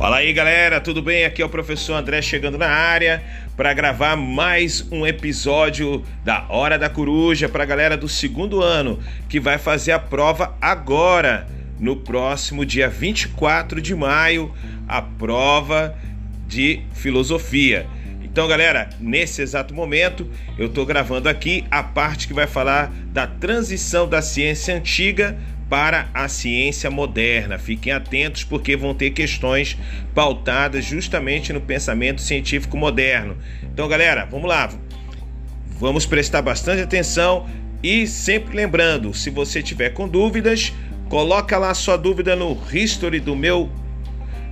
Fala aí galera, tudo bem? Aqui é o professor André chegando na área para gravar mais um episódio da Hora da Coruja para a galera do segundo ano que vai fazer a prova agora, no próximo dia 24 de maio, a prova de filosofia. Então, galera, nesse exato momento eu estou gravando aqui a parte que vai falar da transição da ciência antiga para a ciência moderna. Fiquem atentos porque vão ter questões pautadas justamente no pensamento científico moderno. Então, galera, vamos lá. Vamos prestar bastante atenção e sempre lembrando, se você tiver com dúvidas, coloca lá sua dúvida no history do meu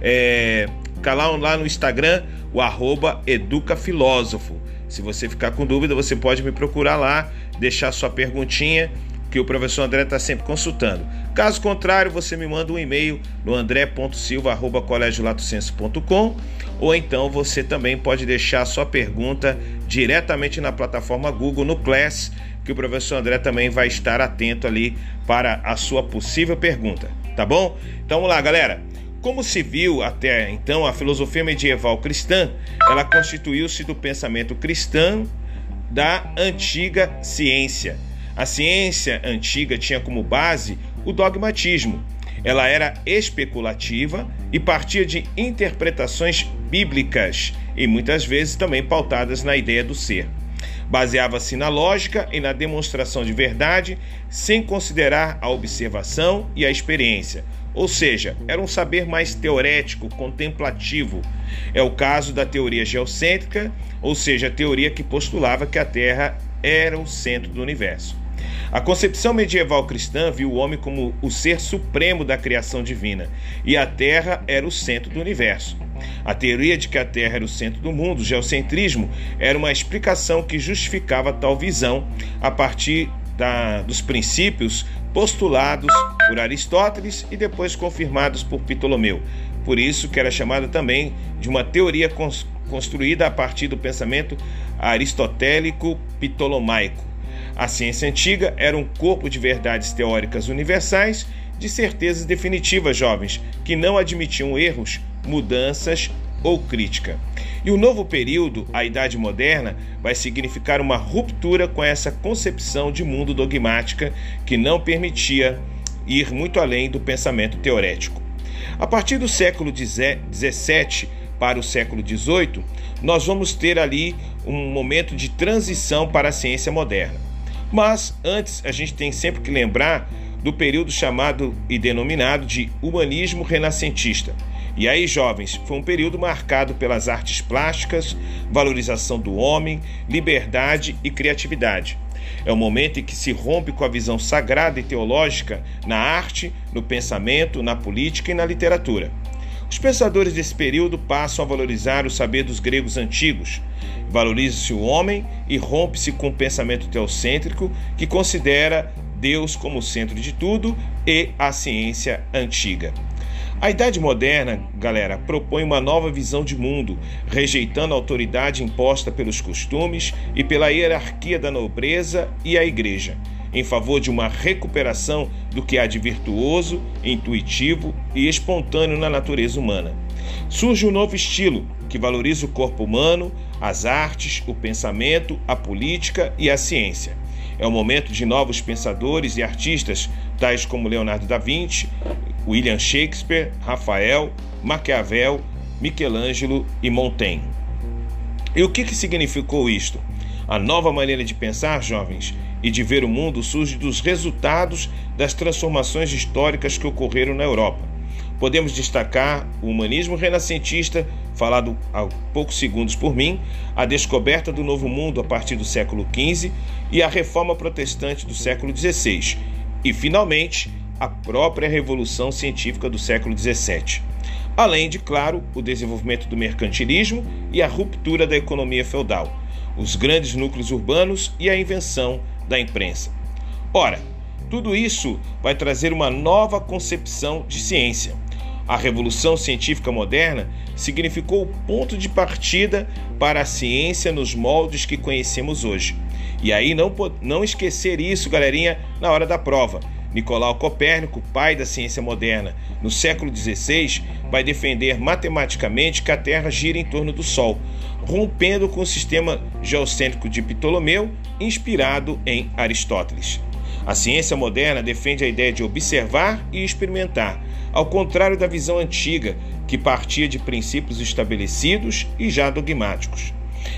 é, canal lá no Instagram, o arroba educafilósofo. Se você ficar com dúvida, você pode me procurar lá, deixar sua perguntinha que o professor André está sempre consultando. Caso contrário, você me manda um e-mail no andré.silva.colegiolatocenso.com ou então você também pode deixar sua pergunta diretamente na plataforma Google no Class, que o professor André também vai estar atento ali para a sua possível pergunta, tá bom? Então vamos lá, galera. Como se viu até então, a filosofia medieval cristã, ela constituiu-se do pensamento cristão da antiga ciência a ciência antiga tinha como base o dogmatismo. Ela era especulativa e partia de interpretações bíblicas e muitas vezes também pautadas na ideia do ser. Baseava-se na lógica e na demonstração de verdade, sem considerar a observação e a experiência. Ou seja, era um saber mais teorético, contemplativo. É o caso da teoria geocêntrica, ou seja, a teoria que postulava que a Terra era o centro do universo. A concepção medieval cristã viu o homem como o ser supremo da criação divina e a Terra era o centro do universo. A teoria de que a Terra era o centro do mundo, o geocentrismo, era uma explicação que justificava tal visão a partir da, dos princípios postulados por Aristóteles e depois confirmados por Ptolomeu. Por isso que era chamada também de uma teoria construída a partir do pensamento aristotélico ptolomaico. A ciência antiga era um corpo de verdades teóricas universais, de certezas definitivas, jovens, que não admitiam erros, mudanças ou crítica. E o novo período, a Idade Moderna, vai significar uma ruptura com essa concepção de mundo dogmática que não permitia ir muito além do pensamento teorético. A partir do século XVII para o século XVIII, nós vamos ter ali um momento de transição para a ciência moderna. Mas antes a gente tem sempre que lembrar do período chamado e denominado de humanismo renascentista. E aí, jovens, foi um período marcado pelas artes plásticas, valorização do homem, liberdade e criatividade. É o momento em que se rompe com a visão sagrada e teológica na arte, no pensamento, na política e na literatura. Os pensadores desse período passam a valorizar o saber dos gregos antigos. Valoriza-se o homem e rompe-se com o pensamento teocêntrico que considera Deus como o centro de tudo e a ciência antiga. A Idade Moderna, galera, propõe uma nova visão de mundo, rejeitando a autoridade imposta pelos costumes e pela hierarquia da nobreza e a igreja em favor de uma recuperação do que há de virtuoso, intuitivo e espontâneo na natureza humana. Surge um novo estilo que valoriza o corpo humano, as artes, o pensamento, a política e a ciência. É o momento de novos pensadores e artistas, tais como Leonardo da Vinci, William Shakespeare, Rafael, Maquiavel, Michelangelo e Montaigne. E o que, que significou isto? A nova maneira de pensar, jovens, e de ver o mundo surge dos resultados das transformações históricas que ocorreram na Europa. Podemos destacar o humanismo renascentista, falado há poucos segundos por mim, a descoberta do Novo Mundo a partir do século XV e a reforma protestante do século XVI, e, finalmente, a própria Revolução Científica do século XVII. Além de, claro, o desenvolvimento do mercantilismo e a ruptura da economia feudal os grandes núcleos urbanos e a invenção da imprensa. Ora, tudo isso vai trazer uma nova concepção de ciência. A revolução científica moderna significou o ponto de partida para a ciência nos moldes que conhecemos hoje. E aí não, não esquecer isso, galerinha, na hora da prova. Nicolau Copérnico, pai da ciência moderna, no século XVI, vai defender matematicamente que a Terra gira em torno do Sol, rompendo com o sistema geocêntrico de Ptolomeu, inspirado em Aristóteles. A ciência moderna defende a ideia de observar e experimentar, ao contrário da visão antiga, que partia de princípios estabelecidos e já dogmáticos.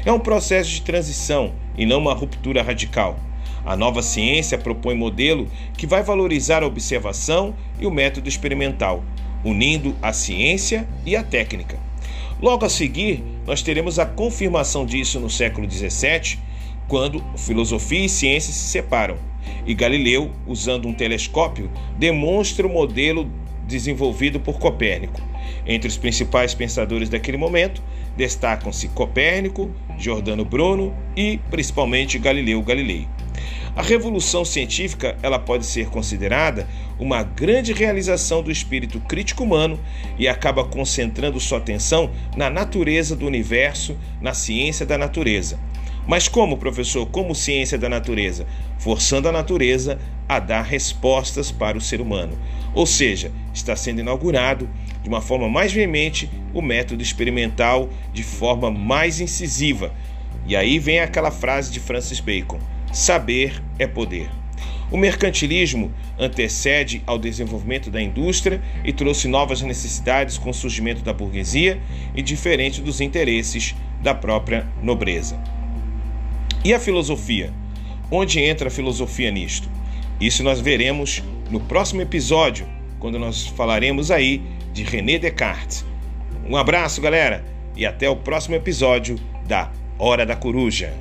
É um processo de transição e não uma ruptura radical. A nova ciência propõe modelo que vai valorizar a observação e o método experimental, unindo a ciência e a técnica. Logo a seguir, nós teremos a confirmação disso no século XVII, quando filosofia e ciência se separam, e Galileu, usando um telescópio, demonstra o modelo desenvolvido por Copérnico. Entre os principais pensadores daquele momento destacam-se Copérnico, Giordano Bruno e, principalmente, Galileu Galilei. A revolução científica ela pode ser considerada uma grande realização do espírito crítico humano e acaba concentrando sua atenção na natureza do universo, na ciência da natureza. Mas como, professor? Como ciência da natureza? Forçando a natureza a dar respostas para o ser humano. Ou seja, está sendo inaugurado de uma forma mais veemente o método experimental de forma mais incisiva. E aí vem aquela frase de Francis Bacon: saber é poder. O mercantilismo antecede ao desenvolvimento da indústria e trouxe novas necessidades com o surgimento da burguesia e diferente dos interesses da própria nobreza. E a filosofia? Onde entra a filosofia nisto? Isso nós veremos no próximo episódio, quando nós falaremos aí de René Descartes. Um abraço, galera, e até o próximo episódio da Hora da Coruja.